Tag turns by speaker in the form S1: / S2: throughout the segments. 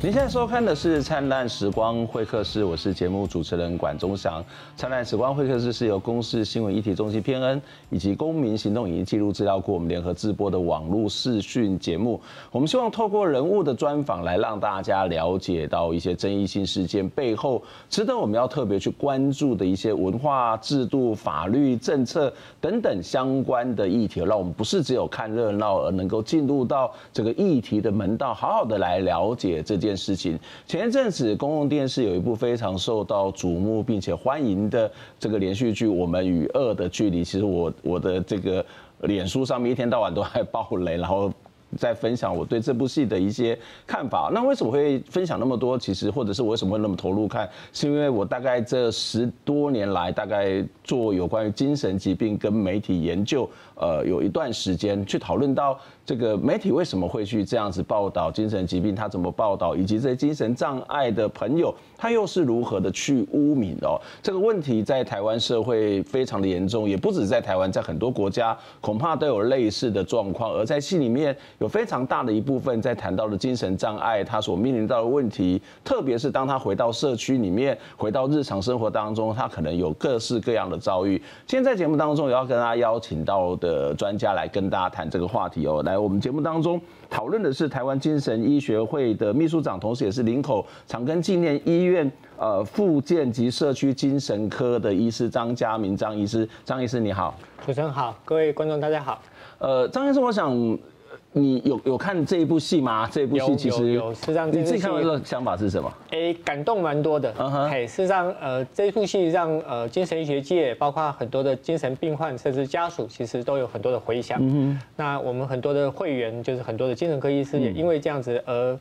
S1: 您现在收看的是《灿烂时光会客室》，我是节目主持人管中祥。《灿烂时光会客室》是由公视新闻议题中心偏恩以及公民行动影音记录资料库我们联合制播的网络视讯节目。我们希望透过人物的专访来让大家了解到一些争议性事件背后值得我们要特别去关注的一些文化、制度、法律、政策等等相关的议题，让我们不是只有看热闹，而能够进入到这个议题的门道，好好的来了解这件。件事情，前一阵子公共电视有一部非常受到瞩目并且欢迎的这个连续剧《我们与恶的距离》，其实我我的这个脸书上面一天到晚都在爆雷，然后。在分享我对这部戏的一些看法。那为什么会分享那么多？其实，或者是我为什么会那么投入看，是因为我大概这十多年来，大概做有关于精神疾病跟媒体研究，呃，有一段时间去讨论到这个媒体为什么会去这样子报道精神疾病，他怎么报道，以及这些精神障碍的朋友，他又是如何的去污名哦。这个问题在台湾社会非常的严重，也不止在台湾，在很多国家恐怕都有类似的状况。而在戏里面。有非常大的一部分在谈到的精神障碍，他所面临到的问题，特别是当他回到社区里面，回到日常生活当中，他可能有各式各样的遭遇。今天在节目当中，也要跟大家邀请到的专家来跟大家谈这个话题哦。来，我们节目当中讨论的是台湾精神医学会的秘书长，同时也是林口长庚纪念医院呃复健及社区精神科的医师张家明张医师。张医师你好，
S2: 主持人好，各位观众大家好。
S1: 呃，张医师，我想。你有有看这一部戏吗？这一部戏其实
S2: 有，实际上你
S1: 自己看完的想法是什么？
S2: 哎，感动蛮多的。嗯哼，哎，事实上，呃，这一部戏让呃精神医学界，包括很多的精神病患，甚至家属，其实都有很多的回响。嗯哼，那我们很多的会员，就是很多的精神科医师，也因为这样子而。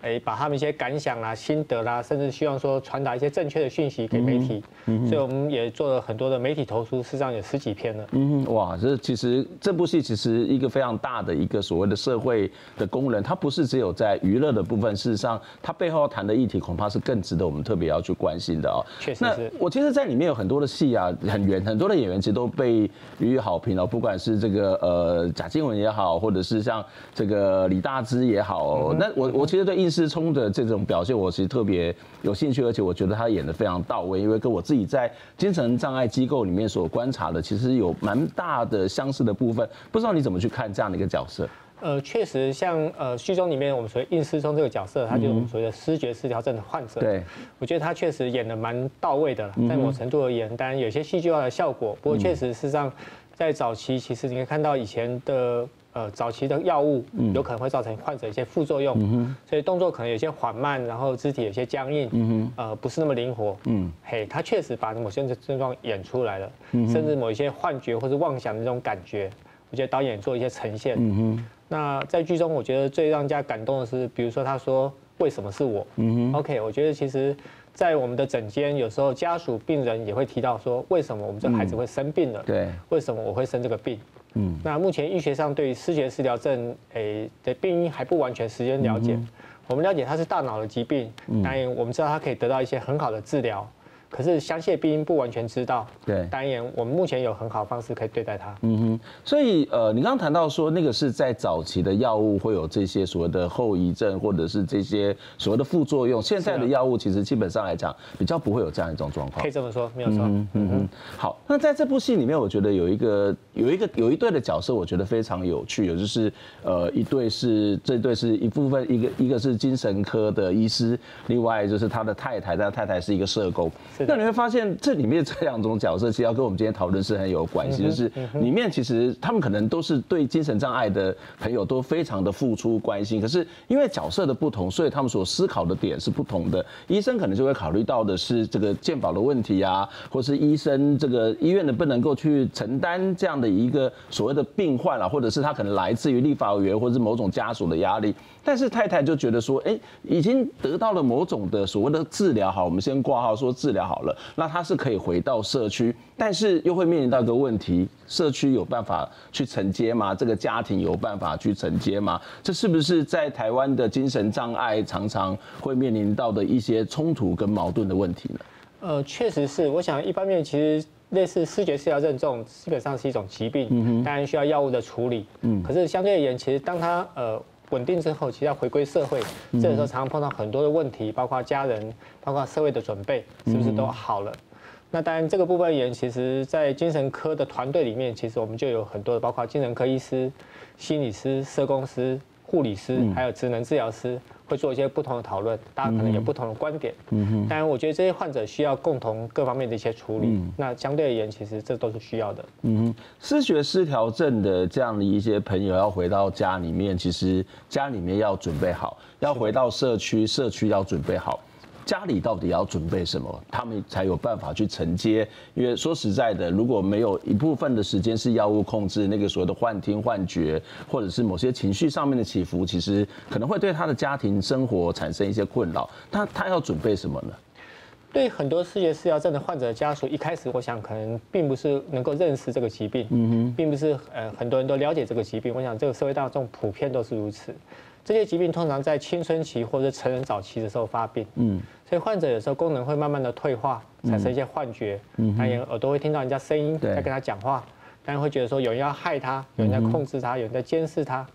S2: 哎，把他们一些感想啦、心得啦，甚至希望说传达一些正确的讯息给媒体，嗯，所以我们也做了很多的媒体投书，事实上有十几篇了。嗯，
S1: 哇，这其实这部戏其实一个非常大的一个所谓的社会的功能，它不是只有在娱乐的部分，事实上它背后要谈的议题恐怕是更值得我们特别要去关心的哦。
S2: 确
S1: 实我其实，在里面有很多的戏啊，很圆，很多的演员其实都被予以好评哦，不管是这个呃贾静雯也好，或者是像这个李大芝也好，那我我其实对应。思聪的这种表现，我其实特别有兴趣，而且我觉得他演的非常到位，因为跟我自己在精神障碍机构里面所观察的，其实有蛮大的相似的部分。不知道你怎么去看这样的一个角色？
S2: 呃，确实像呃剧中里面我们所谓应思聪这个角色，他就是我们所谓的视觉失调症的患者。对，我觉得他确实演的蛮到位的了，在某程度而言，当然有些戏剧化的效果，不过确实事实上在早期，其实你可以看到以前的。呃，早期的药物有可能会造成患者一些副作用，嗯，所以动作可能有些缓慢，然后肢体有些僵硬，嗯，呃，不是那么灵活，嗯，嘿，他确实把某些症状演出来了，甚至某一些幻觉或是妄想的这种感觉，我觉得导演做一些呈现，嗯，那在剧中，我觉得最让人家感动的是，比如说他说为什么是我，嗯，OK，我觉得其实，在我们的诊间，有时候家属、病人也会提到说，为什么我们这孩子会生病了，对，为什么我会生这个病？嗯，那目前医学上对于失觉失调症，诶的病因还不完全时间了解。我们了解它是大脑的疾病，当然我们知道它可以得到一些很好的治疗。可是详细的病因不完全知道，对，当然我们目前有很好的方式可以对待它。嗯哼，
S1: 所以呃，你刚刚谈到说那个是在早期的药物会有这些所谓的后遗症，或者是这些所谓的副作用。现在的药物其实基本上来讲比较不会有这样一种状况。
S2: 可以这么说，没有错。
S1: 嗯嗯。好，那在这部戏里面，我觉得有一个有一个有一对的角色，我觉得非常有趣，有就是呃一对是这对是一部分，一个一个是精神科的医师，另外就是他的太太，他太太是一个社工。那你会发现，这里面这两种角色，其实要跟我们今天讨论是很有关系。就是里面其实他们可能都是对精神障碍的朋友都非常的付出关心，可是因为角色的不同，所以他们所思考的点是不同的。医生可能就会考虑到的是这个健保的问题啊，或是医生这个医院能不能够去承担这样的一个所谓的病患啊，或者是他可能来自于立法委员或者是某种家属的压力。但是太太就觉得说，哎，已经得到了某种的所谓的治疗，好，我们先挂号说治疗好了，那他是可以回到社区，但是又会面临到一个问题，社区有办法去承接吗？这个家庭有办法去承接吗？这是不是在台湾的精神障碍常常会面临到的一些冲突跟矛盾的问题呢？
S2: 呃，确实是，我想一方面其实类似视觉失调症这种基本上是一种疾病，嗯，当然需要药物的处理，嗯，可是相对而言，其实当他呃。稳定之后，其实要回归社会，这个时候常常碰到很多的问题，包括家人，包括社会的准备，是不是都好了？那当然这个部分而言，其实在精神科的团队里面，其实我们就有很多的，包括精神科医师、心理师、社工师、护理师，还有职能治疗师。会做一些不同的讨论，大家可能有不同的观点。嗯哼。当然，我觉得这些患者需要共同各方面的一些处理。嗯。那相对而言，其实这都是需要的。
S1: 嗯哼。失学失调症的这样的一些朋友要回到家里面，其实家里面要准备好；要回到社区，社区要准备好。家里到底要准备什么，他们才有办法去承接？因为说实在的，如果没有一部分的时间是药物控制，那个所谓的幻听、幻觉，或者是某些情绪上面的起伏，其实可能会对他的家庭生活产生一些困扰。他他要准备什么呢？
S2: 对很多思觉失调症的患者的家属，一开始我想可能并不是能够认识这个疾病，嗯哼，并不是呃很多人都了解这个疾病。我想这个社会大众普遍都是如此。这些疾病通常在青春期或者成人早期的时候发病，嗯，所以患者有时候功能会慢慢的退化，产生一些幻觉，嗯，他也耳朵会听到人家声音在跟他讲话，但是会觉得说有人要害他，有人在控制他，有人在监视他，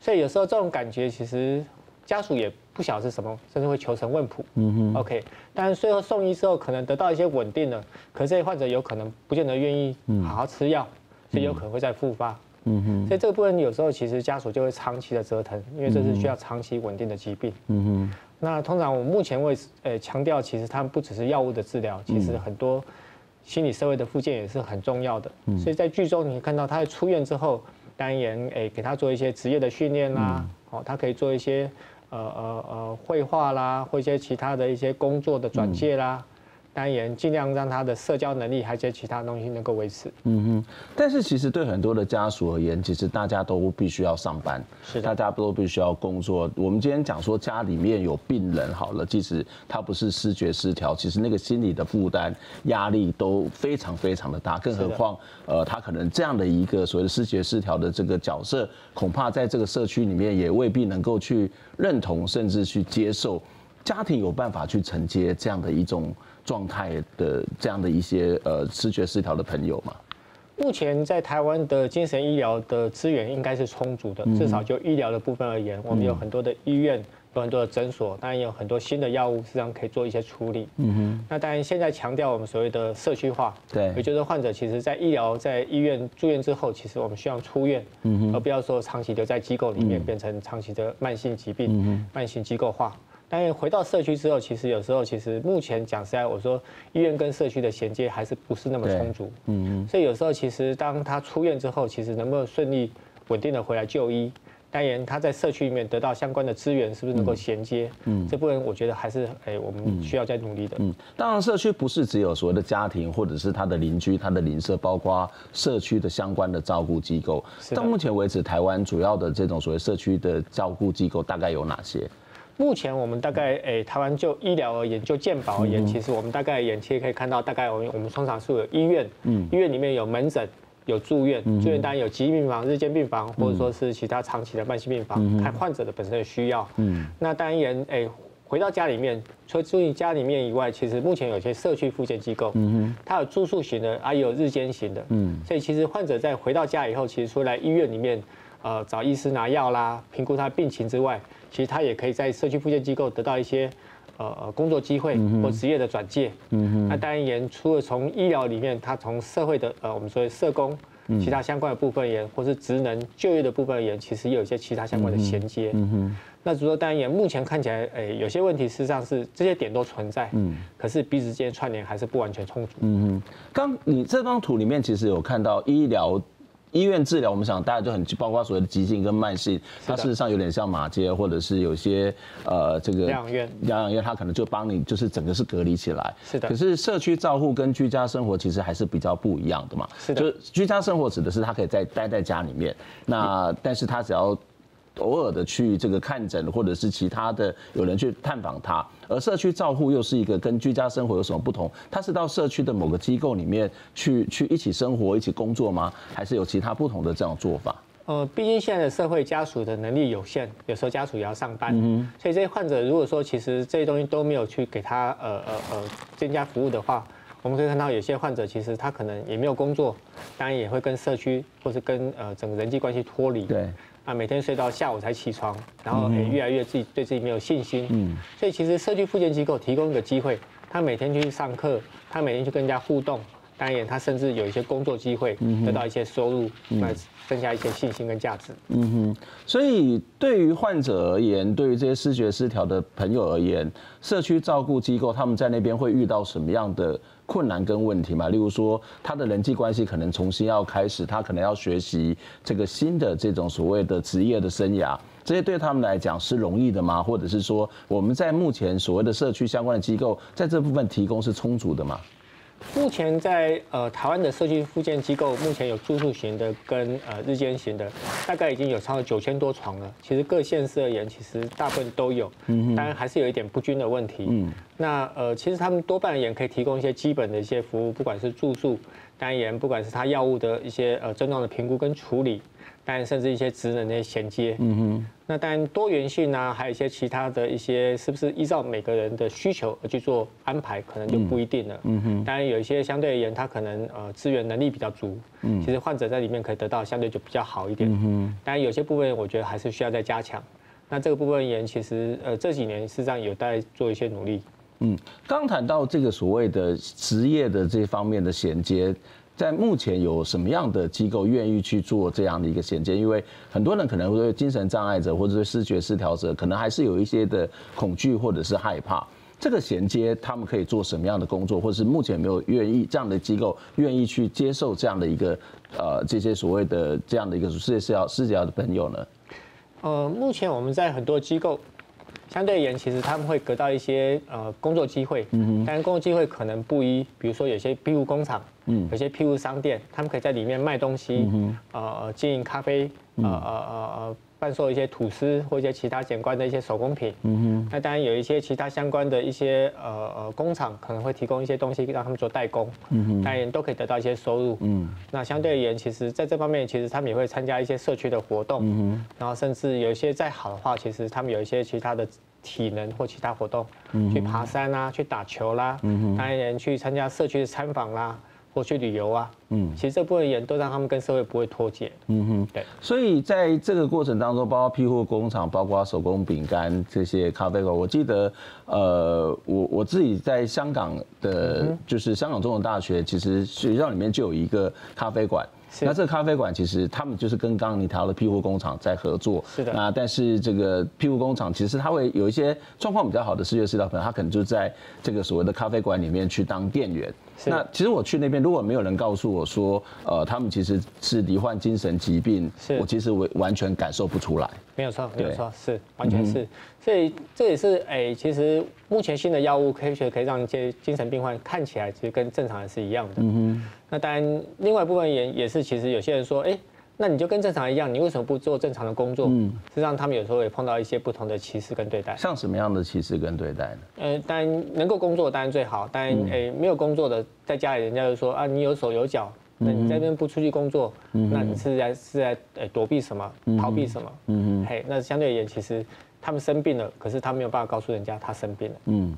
S2: 所以有时候这种感觉其实家属也不晓得是什么，甚至会求神问卜，嗯 OK，但是最后送医之后可能得到一些稳定了，可是这些患者有可能不见得愿意好好吃药，所以有可能会再复发。嗯哼，所以这个部分有时候其实家属就会长期的折腾，因为这是需要长期稳定的疾病。嗯哼，那通常我们目前为呃强调，其实他们不只是药物的治疗，其实很多心理社会的复健也是很重要的。所以在剧中你看到他在出院之后，当然诶给他做一些职业的训练啦，哦，他可以做一些呃呃呃绘画啦，或一些其他的一些工作的转介啦。当然，尽量让他的社交能力，还有些其他东西能够维持。嗯
S1: 哼。但是其实对很多的家属而言，其实大家都必须要上班，是，大家都必须要工作。我们今天讲说家里面有病人好了，即使他不是思觉失调，其实那个心理的负担、压力都非常非常的大。更何况，呃，他可能这样的一个所谓的思觉失调的这个角色，恐怕在这个社区里面也未必能够去认同，甚至去接受。家庭有办法去承接这样的一种。状态的这样的一些呃视觉失调的朋友嘛？
S2: 目前在台湾的精神医疗的资源应该是充足的，至少就医疗的部分而言，我们有很多的医院，有很多的诊所，当然也有很多新的药物，实际上可以做一些处理。嗯哼。那当然现在强调我们所谓的社区化，对，也就是患者其实在医疗在医院住院之后，其实我们需要出院，嗯哼，而不要说长期留在机构里面，变成长期的慢性疾病，慢性机构化。但回到社区之后，其实有时候，其实目前讲实在，我说医院跟社区的衔接还是不是那么充足。嗯嗯。所以有时候，其实当他出院之后，其实能不能顺利、稳定的回来就医，当然他在社区里面得到相关的资源，是不是能够衔接？嗯。这部分我觉得还是哎，我们需要再努力的。嗯。
S1: 当然，社区不是只有所谓的家庭，或者是他的邻居、他的邻舍，包括社区的相关的照顾机构。到目前为止，台湾主要的这种所谓社区的照顾机构大概有哪些？
S2: 目前我们大概诶、欸，台湾就医疗而言，就健保而言，其实我们大概眼前可以看到，大概我们我们通常是有医院，嗯，医院里面有门诊，有住院，住院当然有急病房、日间病房，或者说是其他长期的慢性病房，看患者的本身的需要。嗯，那当然诶、欸，回到家里面，除了住于家里面以外，其实目前有些社区复健机构，它有住宿型的，啊也有日间型的，嗯，所以其实患者在回到家以后，其实除了来医院里面，呃，找医师拿药啦，评估他的病情之外，其实他也可以在社区复健机构得到一些呃呃工作机会或职业的转介。嗯哼。那当然也除了从医疗里面，他从社会的呃我们说的社工，其他相关的部分也或是职能就业的部分也，其实也有一些其他相关的衔接。嗯哼。那如果当然也目前看起来，哎，有些问题实际上是这些点都存在。嗯。可是彼此之间串联还是不完全充足。嗯
S1: 哼。刚你这张图里面其实有看到医疗。医院治疗，我们想大家就很包括所谓的急性跟慢性，它事实上有点像马街，或者是有些呃这个疗养院，疗养院它可能就帮你就是整个是隔离起来。是的。可是社区照护跟居家生活其实还是比较不一样的嘛。是的。就是居家生活指的是他可以在待在家里面，那但是他只要。偶尔的去这个看诊，或者是其他的有人去探访他，而社区照护又是一个跟居家生活有什么不同？他是到社区的某个机构里面去去一起生活、一起工作吗？还是有其他不同的这样做法？
S2: 呃，毕竟现在的社会家属的能力有限，有时候家属也要上班，嗯、所以这些患者如果说其实这些东西都没有去给他呃呃呃增加服务的话。我们可以看到有些患者其实他可能也没有工作，当然也会跟社区或是跟呃整个人际关系脱离。
S1: 对。
S2: 啊，每天睡到下午才起床，然后也越来越自己对自己没有信心。嗯。所以其实社区复健机构提供一个机会，他每天去上课，他每天去跟人家互动。当然，他甚至有一些工作机会，得到一些收入，来增加一些信心跟价值。
S1: 嗯哼，所以对于患者而言，对于这些视觉失调的朋友而言，社区照顾机构他们在那边会遇到什么样的困难跟问题吗？例如说，他的人际关系可能重新要开始，他可能要学习这个新的这种所谓的职业的生涯，这些对他们来讲是容易的吗？或者是说，我们在目前所谓的社区相关的机构，在这部分提供是充足的吗？
S2: 目前在呃台湾的社区复健机构，目前有住宿型的跟呃日间型的，大概已经有超过九千多床了。其实各县市而言，其实大部分都有，当然还是有一点不均的问题。嗯，那呃其实他们多半也可以提供一些基本的一些服务，不管是住宿，单元不管是他药物的一些呃症状的评估跟处理。当然，甚至一些职能的衔接，嗯哼，那当然多元性啊，还有一些其他的一些，是不是依照每个人的需求而去做安排，可能就不一定了，嗯哼。当然有一些相对而言，他可能呃资源能力比较足，嗯，其实患者在里面可以得到相对就比较好一点，嗯哼。当然有些部分我觉得还是需要再加强。那这个部分而言，其实呃这几年事实上有待做一些努力。
S1: 嗯，刚谈到这个所谓的职业的这方面的衔接。在目前有什么样的机构愿意去做这样的一个衔接？因为很多人可能会对精神障碍者或者是视觉失调者，可能还是有一些的恐惧或者是害怕。这个衔接他们可以做什么样的工作，或者是目前没有愿意这样的机构愿意去接受这样的一个呃这些所谓的这样的一个思觉失调失调的朋友呢？
S2: 呃，目前我们在很多机构。相对而言，其实他们会得到一些呃工作机会，但工作机会可能不一，比如说有些庇护工厂，嗯，有些庇护商店，他们可以在里面卖东西，嗯，呃，经营咖啡，呃呃呃呃。贩售一些吐司或一些其他相关的一些手工品，嗯哼，那当然有一些其他相关的一些呃呃工厂可能会提供一些东西让他们做代工，嗯哼，当然都可以得到一些收入，嗯，那相对而言，其实在这方面，其实他们也会参加一些社区的活动，嗯哼，然后甚至有一些再好的话，其实他们有一些其他的体能或其他活动，嗯，去爬山啦，去打球啦，嗯哼，当然去参加社区的参访啦。或去旅游啊，嗯，其实这部分人都让他们跟社会不会脱节，嗯哼，对。
S1: 所以在这个过程当中，包括庇护工厂，包括手工饼干这些咖啡馆，我记得，呃，我我自己在香港的，就是香港中文大学，其实学校里面就有一个咖啡馆。那这个咖啡馆其实他们就是跟刚刚你提到的庇护工厂在合作，
S2: 是的。
S1: 那但是这个庇护工厂其实他会有一些状况比较好的思觉失调朋友，他可能就在这个所谓的咖啡馆里面去当店员。那其实我去那边，如果没有人告诉我说，呃，他们其实是罹患精神疾病，是我其实完完全感受不出来。
S2: 没有错，没有错，是完全是。所以这也是哎，其实目前新的药物科学可以让一些精神病患看起来其实跟正常人是一样的。嗯哼。那当然，另外一部分也也是，其实有些人说，哎，那你就跟正常一样，你为什么不做正常的工作？嗯。实际上，他们有时候也碰到一些不同的歧视跟对待。
S1: 像什么样的歧视跟对待呢？
S2: 呃，当然能够工作当然最好，当然哎没有工作的在家里，人家就说啊，你有手有脚，那你在这边不出去工作，那你是在是在呃躲避什么？逃避什么？嗯嗯。嘿，那相对而言，其实。他们生病了，可是他没有办法告诉人家他生病了。嗯，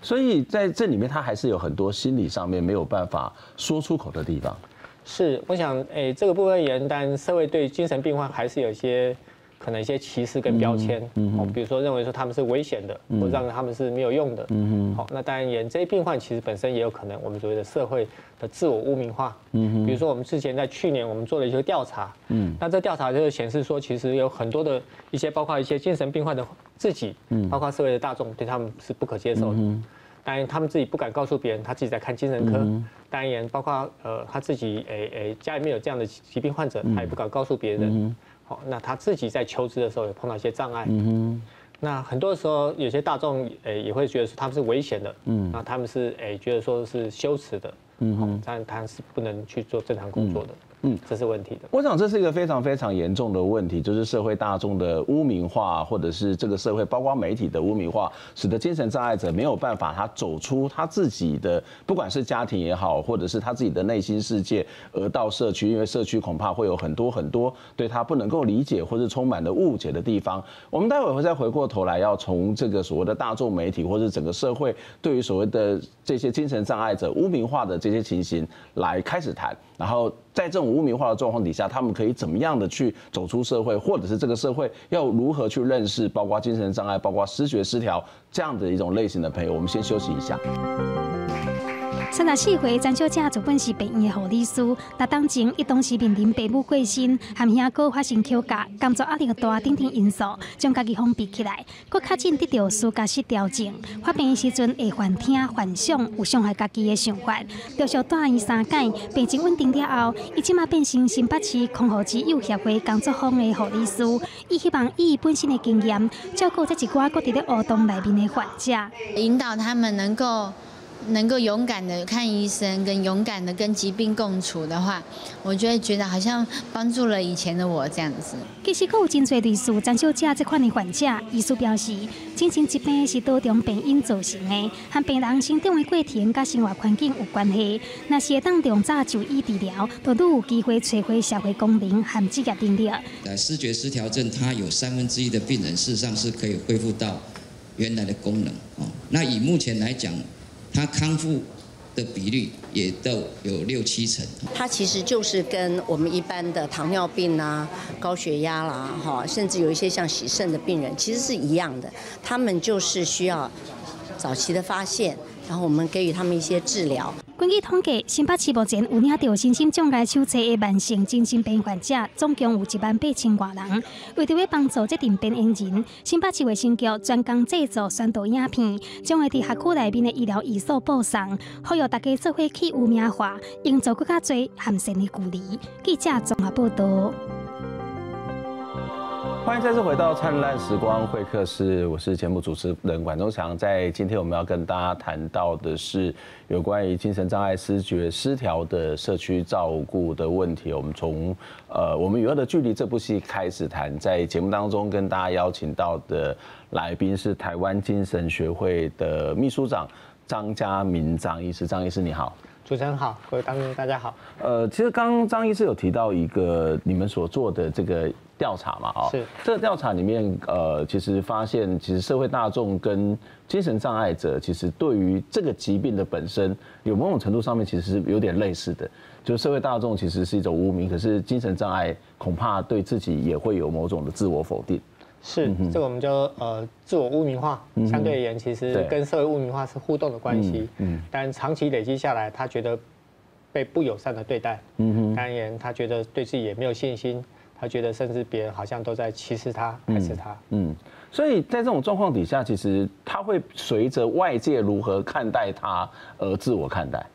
S1: 所以在这里面，他还是有很多心理上面没有办法说出口的地方。
S2: 是，我想，诶，这个部分而言，但社会对精神病患还是有一些。可能一些歧视跟标签，哦，比如说认为说他们是危险的，或者让他们是没有用的，嗯好，那当然，也这些病患其实本身也有可能我们所谓的社会的自我污名化，嗯比如说我们之前在去年我们做了一些调查，嗯，那这调查就是显示说，其实有很多的一些包括一些精神病患的自己，嗯，包括社会的大众对他们是不可接受的，嗯，当然他们自己不敢告诉别人他自己在看精神科，当然包括呃他自己诶诶家里面有这样的疾病患者，他也不敢告诉别人。好，那他自己在求职的时候也碰到一些障碍。嗯。那很多时候，有些大众诶也会觉得说他们是危险的。嗯。那他们是诶觉得说是羞耻的。嗯哼。但他是不能去做正常工作的。嗯，这是问题的。
S1: 我想这是一个非常非常严重的问题，就是社会大众的污名化，或者是这个社会包括媒体的污名化，使得精神障碍者没有办法他走出他自己的，不管是家庭也好，或者是他自己的内心世界，而到社区，因为社区恐怕会有很多很多对他不能够理解或是充满了误解的地方。我们待会会再回过头来，要从这个所谓的大众媒体或者整个社会对于所谓的这些精神障碍者污名化的这些情形来开始谈，然后在这种污名化的状况底下，他们可以怎么样的去走出社会，或者是这个社会要如何去认识，包括精神障碍、包括思觉失调这样的一种类型的朋友。我们先休息一下。
S3: 三十四岁张小姐原本是病院的护理师，当前伊同时面临父母过身，和兄哥发生吵架，工作压力大，等等因素，将家己封闭起来，佫较紧得到思觉失调整。发病的时阵会幻听、幻想，有伤害家己的想法。陆续住院三届，病情稳定了后，伊即马变成新北市康和之友协会工作坊的护理师。伊希望以伊本身的经验，照顾这一寡各伫咧活动内面的患者，
S4: 引导他们能够。能够勇敢的看医生，跟勇敢的跟疾病共处的话，我就会觉得好像帮助了以前的我这样子。
S3: 其实，有真侪类似张小姐这款的患者，医师表示，精神疾病是多种病因造成的，和病人生长的过程、甲生活环境有关系。那些当用早就医治疗，都都有机会找回社会功能和职业能力。
S5: 呃，视觉失调症，它有三分之一的病人事实上是可以恢复到原来的功能。哦，那以目前来讲。他康复的比率也都有六七成。
S6: 他其实就是跟我们一般的糖尿病啊、高血压啦，哈，甚至有一些像洗肾的病人，其实是一样的。他们就是需要早期的发现，然后我们给予他们一些治疗。
S3: 根据统计，新北市目前有领到身心障碍手册的慢性精神病患者，总共有一万八千多人。为着要帮助这群病人，新北市卫生局专工制作宣导影片，将会伫辖区内面的医疗医所播送，呼吁大家做伙去污名化，营造更加多和善的距离。记者综合报道。
S1: 欢迎再次回到灿烂时光会客室，我是节目主持人管中祥。在今天我们要跟大家谈到的是有关于精神障碍、失觉失调的社区照顾的问题。我们从呃我们与恶的距离这部戏开始谈，在节目当中跟大家邀请到的来宾是台湾精神学会的秘书长张家明张医师，张医师你好。
S2: 主持人好，各位观众大家好。
S1: 呃，其实刚刚张医师有提到一个你们所做的这个调查嘛，啊，是。这个调查里面，呃，其实发现其实社会大众跟精神障碍者，其实对于这个疾病的本身，有某种程度上面其实是有点类似的，就是社会大众其实是一种污名，可是精神障碍恐怕对自己也会有某种的自我否定。
S2: 是，这个我们叫呃自我污名化，相对而言，其实跟社会污名化是互动的关系。嗯，但长期累积下来，他觉得被不友善的对待。嗯哼，当然，他觉得对自己也没有信心，他觉得甚至别人好像都在歧视他、排斥他。嗯，
S1: 所以在这种状况底下，其实他会随着外界如何看待他而自我看待。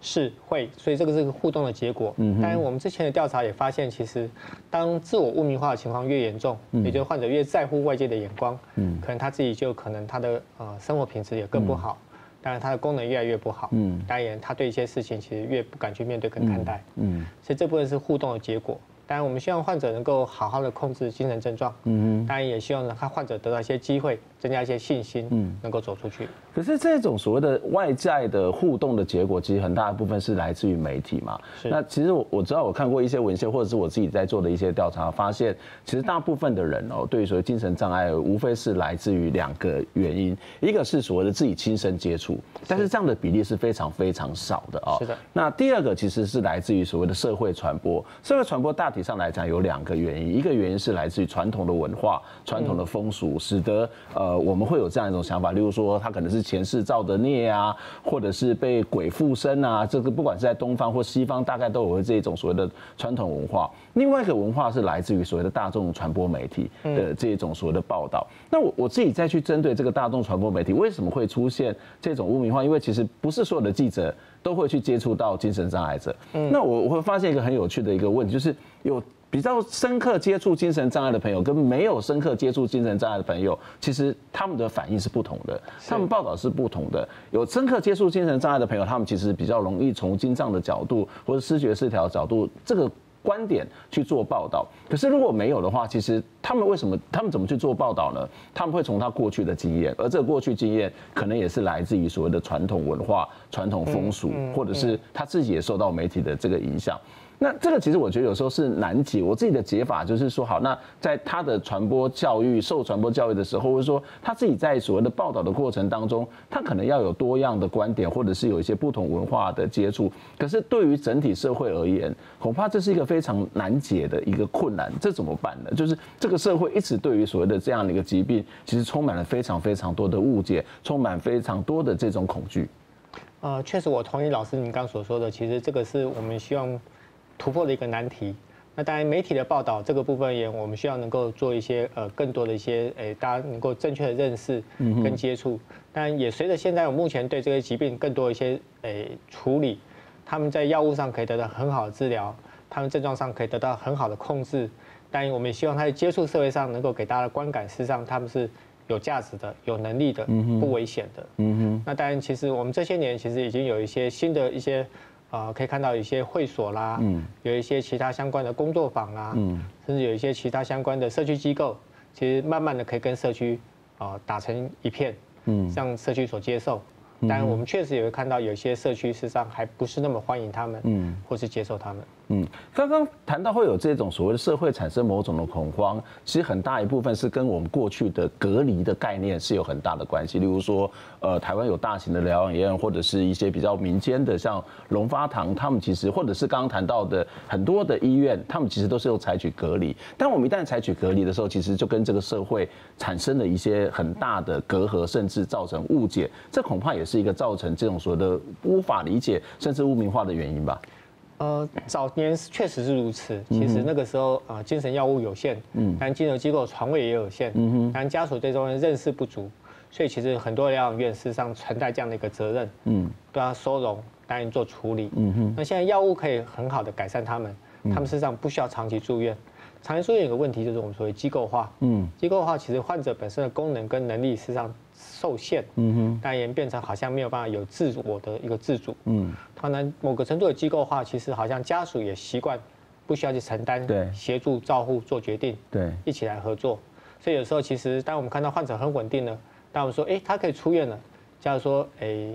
S2: 是会，所以这个是个互动的结果。嗯，但是我们之前的调查也发现，其实当自我污名化的情况越严重，也就是患者越在乎外界的眼光，嗯，可能他自己就可能他的呃生活品质也更不好，当然他的功能越来越不好，嗯，当然他对一些事情其实越不敢去面对跟看待，嗯，所以这部分是互动的结果。当然，我们希望患者能够好好的控制精神症状。嗯嗯。当然，也希望呢，他患者得到一些机会，增加一些信心，嗯，能够走出去。
S1: 可是这种所谓的外在的互动的结果，其实很大一部分是来自于媒体嘛。是。那其实我我知道，我看过一些文献，或者是我自己在做的一些调查，发现其实大部分的人哦，对于所谓精神障碍，无非是来自于两个原因，一个是所谓的自己亲身接触，但是这样的比例是非常非常少的哦。是的。那第二个其实是来自于所谓的社会传播，社会传播大体上来讲有两个原因，一个原因是来自于传统的文化、传统的风俗，使得呃我们会有这样一种想法，例如说他可能是前世造的孽啊，或者是被鬼附身啊，这个不管是在东方或西方，大概都有这种所谓的传统文化。另外一个文化是来自于所谓的大众传播媒体的这种所谓的报道。那我我自己再去针对这个大众传播媒体为什么会出现这种污名化，因为其实不是所有的记者都会去接触到精神障碍者。那我我会发现一个很有趣的一个问题，就是有。比较深刻接触精神障碍的朋友，跟没有深刻接触精神障碍的朋友，其实他们的反应是不同的，他们报道是不同的。有深刻接触精神障碍的朋友，他们其实比较容易从精障的角度或者视觉失调角度，这个观点去做报道。可是如果没有的话，其实他们为什么他们怎么去做报道呢？他们会从他过去的经验，而这个过去经验可能也是来自于所谓的传统文化、传统风俗，或者是他自己也受到媒体的这个影响。那这个其实我觉得有时候是难解。我自己的解法就是说，好，那在他的传播教育、受传播教育的时候，或者说他自己在所谓的报道的过程当中，他可能要有多样的观点，或者是有一些不同文化的接触。可是对于整体社会而言，恐怕这是一个非常难解的一个困难。这怎么办呢？就是这个社会一直对于所谓的这样的一个疾病，其实充满了非常非常多的误解，充满非常多的这种恐惧。
S2: 呃，确实，我同意老师您刚所说的，其实这个是我们希望。突破的一个难题。那当然，媒体的报道这个部分也，我们需要能够做一些呃更多的一些诶，大家能够正确的认识跟接触。当然，也随着现在我目前对这个疾病更多一些诶处理，他们在药物上可以得到很好的治疗，他们症状上可以得到很好的控制。但，我们也希望他在接触社会上能够给大家的观感，事实上他们是有价值的、有能力的、不危险的。嗯哼。那当然，其实我们这些年其实已经有一些新的一些。啊，可以看到一些会所啦，嗯，有一些其他相关的工作坊啦，嗯，甚至有一些其他相关的社区机构，其实慢慢的可以跟社区啊打成一片，嗯，让社区所接受。但我们确实也会看到有些社区事实上还不是那么欢迎他们，嗯，或是接受他们。
S1: 嗯，刚刚谈到会有这种所谓的社会产生某种的恐慌，其实很大一部分是跟我们过去的隔离的概念是有很大的关系。例如说，呃，台湾有大型的疗养院，或者是一些比较民间的，像龙发堂，他们其实或者是刚刚谈到的很多的医院，他们其实都是有采取隔离。但我们一旦采取隔离的时候，其实就跟这个社会产生了一些很大的隔阂，甚至造成误解。这恐怕也是一个造成这种所谓的无法理解，甚至污名化的原因吧。
S2: 呃，早年确实是如此。其实那个时候啊，精神药物有限，嗯，但金融机构床位也有限，嗯哼，但家属对这种认识不足，所以其实很多疗养院事实上存在这样的一个责任，嗯，都要收容，答应做处理，嗯哼。那现在药物可以很好的改善他们，他们事实上不需要长期住院。长期住院有个问题就是我们所谓机构化，嗯，机构化其实患者本身的功能跟能力事实上。受限，嗯哼，但也变成好像没有办法有自我的一个自主，嗯，可能某个程度的机构化，其实好像家属也习惯不需要去承担，对，协助照护做决定，对，一起来合作，所以有时候其实当我们看到患者很稳定了，当我们说，哎，他可以出院了，假如说，哎，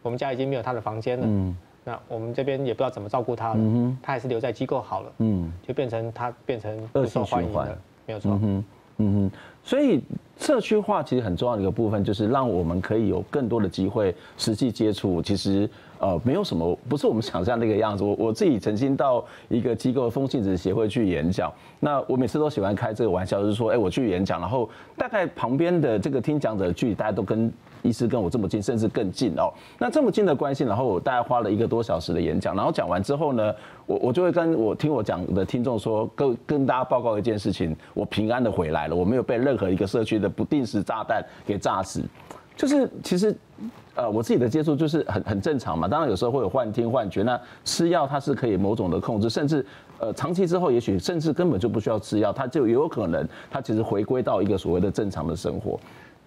S2: 我们家已经没有他的房间了，嗯，那我们这边也不知道怎么照顾他了，嗯哼，他还是留在机构好了，嗯，就变成他变成不受欢迎的，没有错，嗯哼，嗯
S1: 哼，所以。社区化其实很重要的一个部分，就是让我们可以有更多的机会实际接触。其实，呃，没有什么不是我们想象那个样子。我 我自己曾经到一个机构风信子协会去演讲，那我每次都喜欢开这个玩笑，就是说，哎，我去演讲，然后大概旁边的这个听讲者距离大家都跟。医师跟我这么近，甚至更近哦。那这么近的关系，然后我大概花了一个多小时的演讲，然后讲完之后呢，我我就会跟我听我讲的听众说，跟跟大家报告一件事情，我平安的回来了，我没有被任何一个社区的不定时炸弹给炸死。就是其实，呃，我自己的接触就是很很正常嘛。当然有时候会有幻听幻觉，那吃药它是可以某种的控制，甚至呃长期之后，也许甚至根本就不需要吃药，它就有可能它其实回归到一个所谓的正常的生活。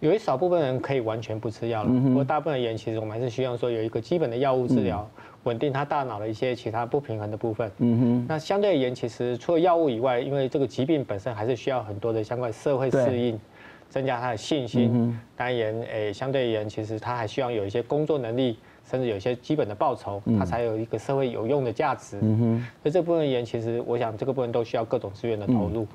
S2: 有一少部分人可以完全不吃药了，不过大部分而言，其实我们还是希望说有一个基本的药物治疗，稳定他大脑的一些其他不平衡的部分。嗯哼。那相对而言，其实除了药物以外，因为这个疾病本身还是需要很多的相关社会适应，增加他的信心。当然，诶，相对而言，其实他还需要有一些工作能力，甚至有一些基本的报酬，他才有一个社会有用的价值。嗯哼。所以这部分而言，其实我想这个部分都需要各种资源的投入。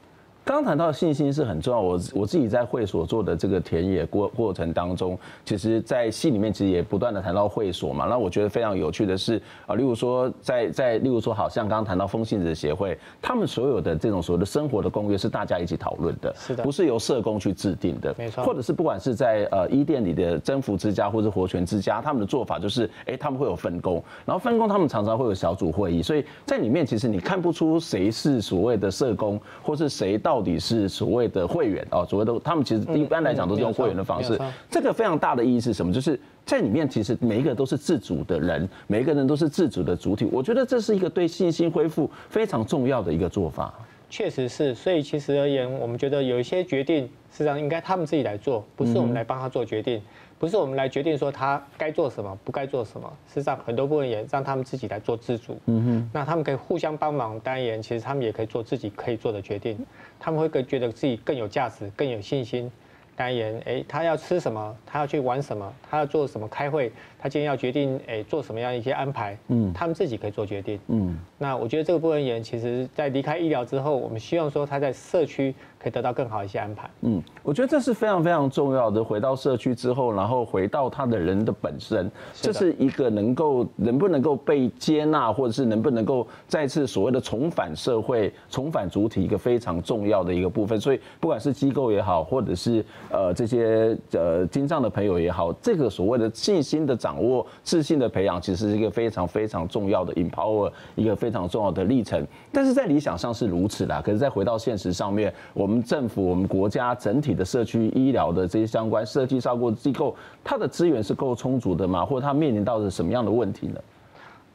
S1: 刚谈到信心是很重要，我我自己在会所做的这个田野过过程当中，其实，在戏里面其实也不断的谈到会所嘛。那我觉得非常有趣的是啊，例如说在在例如说，好像刚刚谈到风信子协会，他们所有的这种所谓的生活的公约是大家一起讨论的，是的，不是由社工去制定的，没错。或者是不管是在呃伊甸里的征服之家或者活泉之家，他们的做法就是，哎，他们会有分工，然后分工他们常常会有小组会议，所以在里面其实你看不出谁是所谓的社工，或是谁到。到底是所谓的会员啊，所谓的他们其实一般来讲都是用会员的方式。这个非常大的意义是什么？就是在里面，其实每一个都是自主的人，每一个人都是自主的主体。我觉得这是一个对信心恢复非常重要的一个做法。
S2: 确实是，所以其实而言，我们觉得有一些决定，实际上应该他们自己来做，不是我们来帮他做决定，不是我们来决定说他该做什么，不该做什么。实际上很多部分也让他们自己来做自主。嗯哼，那他们可以互相帮忙，当然，其实他们也可以做自己可以做的决定，他们会更觉得自己更有价值，更有信心。单言，哎，他要吃什么？他要去玩什么？他要做什么？开会？他今天要决定，哎，做什么样一些安排？嗯，他们自己可以做决定。嗯，那我觉得这个部分人，其实在离开医疗之后，我们希望说他在社区。可以得到更好一些安排。
S1: 嗯，我觉得这是非常非常重要的。回到社区之后，然后回到他的人的本身，这是一个能够能不能够被接纳，或者是能不能够再次所谓的重返社会、重返主体一个非常重要的一个部分。所以，不管是机构也好，或者是呃这些呃经障的朋友也好，这个所谓的信心的掌握、自信的培养，其实是一个非常非常重要的 empower，一个非常重要的历程。但是在理想上是如此啦，可是再回到现实上面，我。我们政府、我们国家整体的社区医疗的这些相关社区照顾机构，它的资源是够充足的吗？或者它面临到的什么样的问题呢？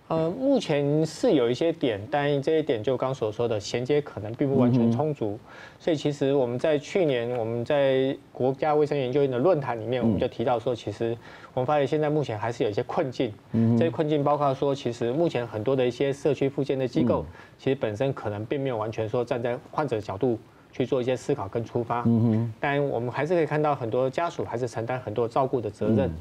S2: 呃，目前是有一些点，但这一点就刚所说的衔接可能并不完全充足。所以其实我们在去年我们在国家卫生研究院的论坛里面，我们就提到说，其实我们发现现在目前还是有一些困境。嗯这些困境包括说，其实目前很多的一些社区复健的机构，其实本身可能并没有完全说站在患者的角度。去做一些思考跟出发，嗯哼，但我们还是可以看到很多家属还是承担很多照顾的责任，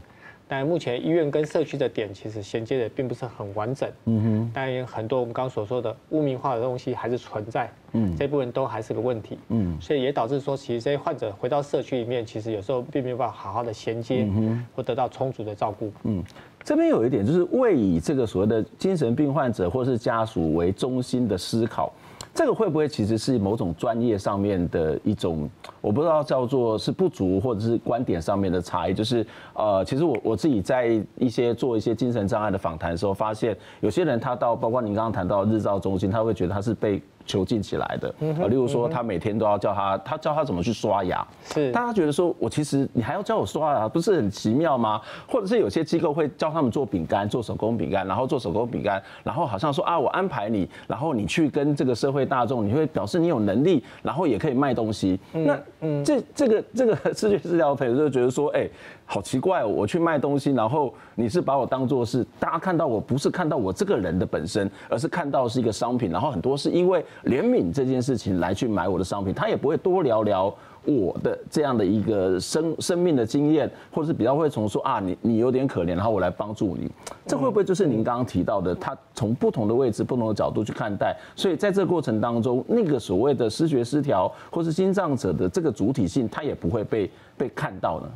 S2: 但目前医院跟社区的点其实衔接的并不是很完整，嗯哼，但很多我们刚刚所说的污名化的东西还是存在，嗯，这部分都还是个问题，嗯，所以也导致说其实这些患者回到社区里面，其实有时候并没有办法好好的衔接，嗯或得到充足的照顾，嗯，
S1: 这边有一点就是未以这个所谓的精神病患者或是家属为中心的思考。这个会不会其实是某种专业上面的一种，我不知道叫做是不足，或者是观点上面的差异？就是呃，其实我我自己在一些做一些精神障碍的访谈的时候，发现有些人他到，包括您刚刚谈到日照中心，他会觉得他是被。囚禁起来的，啊，例如说他每天都要叫他，他教他怎么去刷牙，是，大家觉得说我其实你还要教我刷牙，不是很奇妙吗？或者是有些机构会教他们做饼干，做手工饼干，然后做手工饼干，然后好像说啊，我安排你，然后你去跟这个社会大众，你会表示你有能力，然后也可以卖东西。那这这个这个视觉治疗朋友就觉得说，哎。好奇怪哦，我去卖东西，然后你是把我当做是大家看到我不是看到我这个人的本身，而是看到是一个商品，然后很多是因为怜悯这件事情来去买我的商品，他也不会多聊聊我的这样的一个生生命的经验，或是比较会从说啊你你有点可怜，然后我来帮助你，这会不会就是您刚刚提到的，他从不同的位置、不同的角度去看待，所以在这个过程当中，那个所谓的失觉失调或是心脏者的这个主体性，他也不会被被看到呢？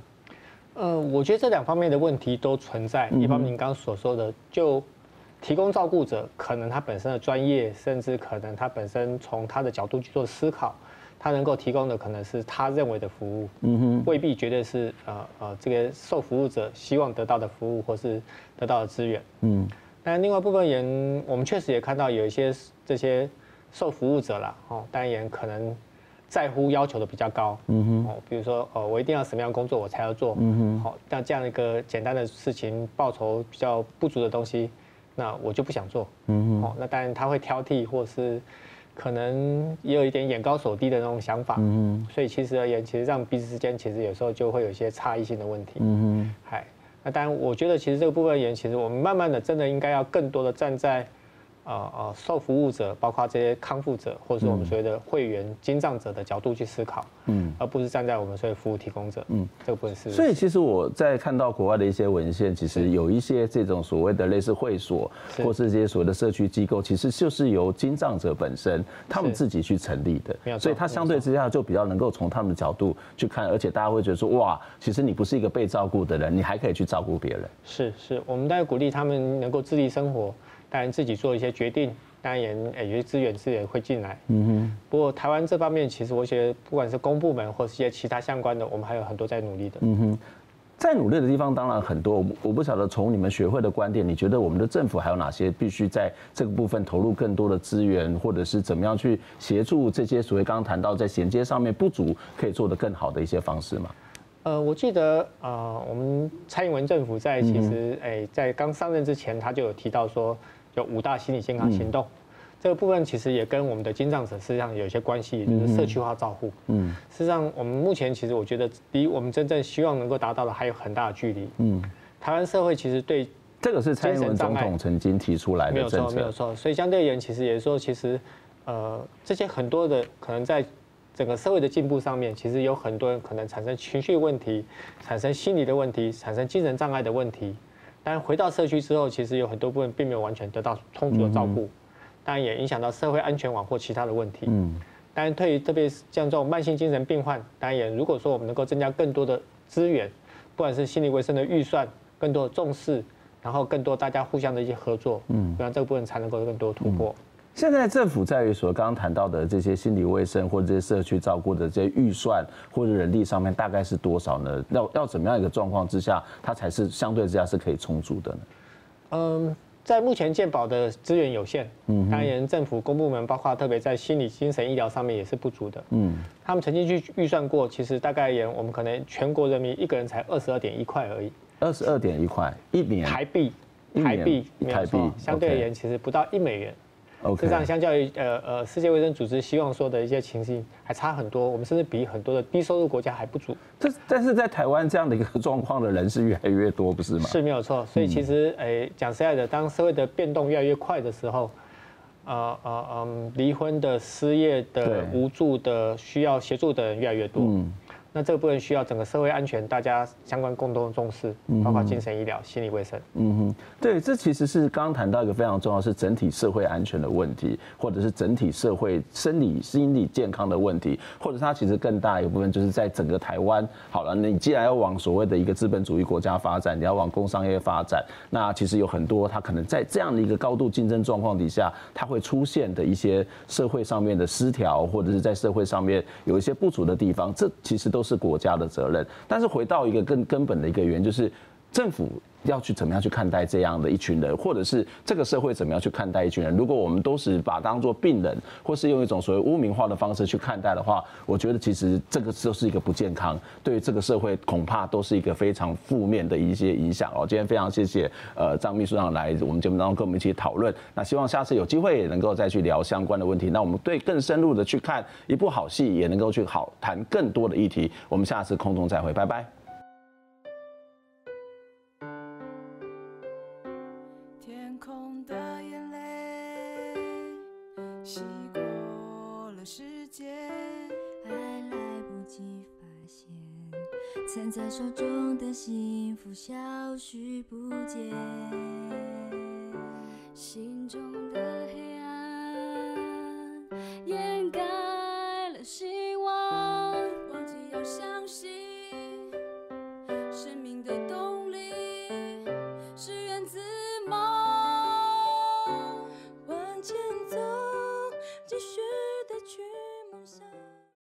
S2: 呃，我觉得这两方面的问题都存在。一方面，您刚刚所说的，就提供照顾者可能他本身的专业，甚至可能他本身从他的角度去做思考，他能够提供的可能是他认为的服务，嗯哼，未必绝对是呃呃这个受服务者希望得到的服务或是得到的资源，嗯。但另外部分人，我们确实也看到有一些这些受服务者啦，哦，当然可能。在乎要求的比较高，嗯哼，哦，比如说，哦，我一定要什么样工作我才要做，嗯哼，好，像这样一个简单的事情，报酬比较不足的东西，那我就不想做，嗯哼，哦，那当然他会挑剔，或是可能也有一点眼高手低的那种想法，嗯哼，所以其实而言，其实让彼此之间其实有时候就会有一些差异性的问题，嗯哼，嗨，那当然我觉得其实这个部分而言，其实我们慢慢的真的应该要更多的站在。呃呃，受服务者，包括这些康复者，或者是我们所谓的会员、经障者的角度去思考，嗯，而不是站在我们所谓服务提供者，嗯，这个部分是。
S1: 所以其实我在看到国外的一些文献，其实有一些这种所谓的类似会所，或是这些所谓的社区机构，其实就是由经障者本身他们自己去成立的，所以他相对之下就比较能够从他们的角度去看，而且大家会觉得说，哇，其实你不是一个被照顾的人，你还可以去照顾别人。
S2: 是是，我们在鼓励他们能够自立生活。当然自己做一些决定，当然也有些资源资源会进来。嗯哼。不过台湾这方面，其实我觉得不管是公部门或是一些其他相关的，我们还有很多在努力的。嗯哼。
S1: 在努力的地方当然很多，我不晓得从你们学会的观点，你觉得我们的政府还有哪些必须在这个部分投入更多的资源，或者是怎么样去协助这些所谓刚刚谈到在衔接上面不足，可以做得更好的一些方式吗？
S2: 呃，我记得呃，我们蔡英文政府在其实哎，在刚上任之前，他就有提到说。有五大心理健康行动，嗯、这个部分其实也跟我们的精障者实际上有一些关系，就是社区化照护。嗯，事实上我们目前其实我觉得离我们真正希望能够达到的还有很大的距离。嗯，台湾社会其实对
S1: 这个是蔡英文总统曾经提出来的政策，没有错，
S2: 没有错。所以相对而言，其实也是说，其实呃这些很多的可能在整个社会的进步上面，其实有很多人可能产生情绪问题，产生心理的问题，产生精神障碍的问题。但回到社区之后，其实有很多部分并没有完全得到充足的照顾。当然也影响到社会安全网或其他的问题。嗯，当然对于特别像这种慢性精神病患，当然也如果说我们能够增加更多的资源，不管是心理卫生的预算，更多的重视，然后更多大家互相的一些合作，嗯，不然这个部分才能够有更多突破。
S1: 现在政府在于所刚刚谈到的这些心理卫生或者这些社区照顾的这些预算或者人力上面大概是多少呢？要要怎么样一个状况之下，它才是相对之下是可以充足的呢？
S2: 嗯。在目前健保的资源有限，嗯，当然政府公部门包括特别在心理精神医疗上面也是不足的，嗯，他们曾经去预算过，其实大概也我们可能全国人民一个人才二十二点一块而已，
S1: 二十二点一块一年
S2: 台币，台币台币相对而言其实不到一美元。实际上，相较于呃呃世界卫生组织希望说的一些情形，还差很多。我们甚至比很多的低收入国家还不足。
S1: 这但是在台湾这样的一个状况的人是越来越多，不是吗？
S2: 是没有错。所以其实诶讲实在的，当社会的变动越来越快的时候，呃呃嗯，离婚的、失业的、无助的、需要协助的人越来越多。嗯。那这个部分需要整个社会安全，大家相关共同重视，包括精神医疗、心理卫生。嗯
S1: 哼，对，这其实是刚刚谈到一个非常重要，是整体社会安全的问题，或者是整体社会生理、心理健康的问题，或者是它其实更大一部分就是在整个台湾。好了，你既然要往所谓的一个资本主义国家发展，你要往工商业发展，那其实有很多它可能在这样的一个高度竞争状况底下，它会出现的一些社会上面的失调，或者是在社会上面有一些不足的地方，这其实都是国家的责任，但是回到一个更根本的一个原因，就是政府要去怎么样去看待这样的一群人，或者是这个社会怎么样去看待一群人。如果我们都是把当做病人，或是用一种所谓污名化的方式去看待的话，我觉得其实这个都是一个不健康，对于这个社会恐怕都是一个非常负面的一些影响哦。今天非常谢谢呃张秘书长来我们节目当中跟我们一起讨论，那希望下次有机会也能够再去聊相关的问题。那我们对更深入的去看一部好戏，也能够去好谈更多的议题。我们下次空中再会，拜拜。
S7: 手中的幸福消失不见。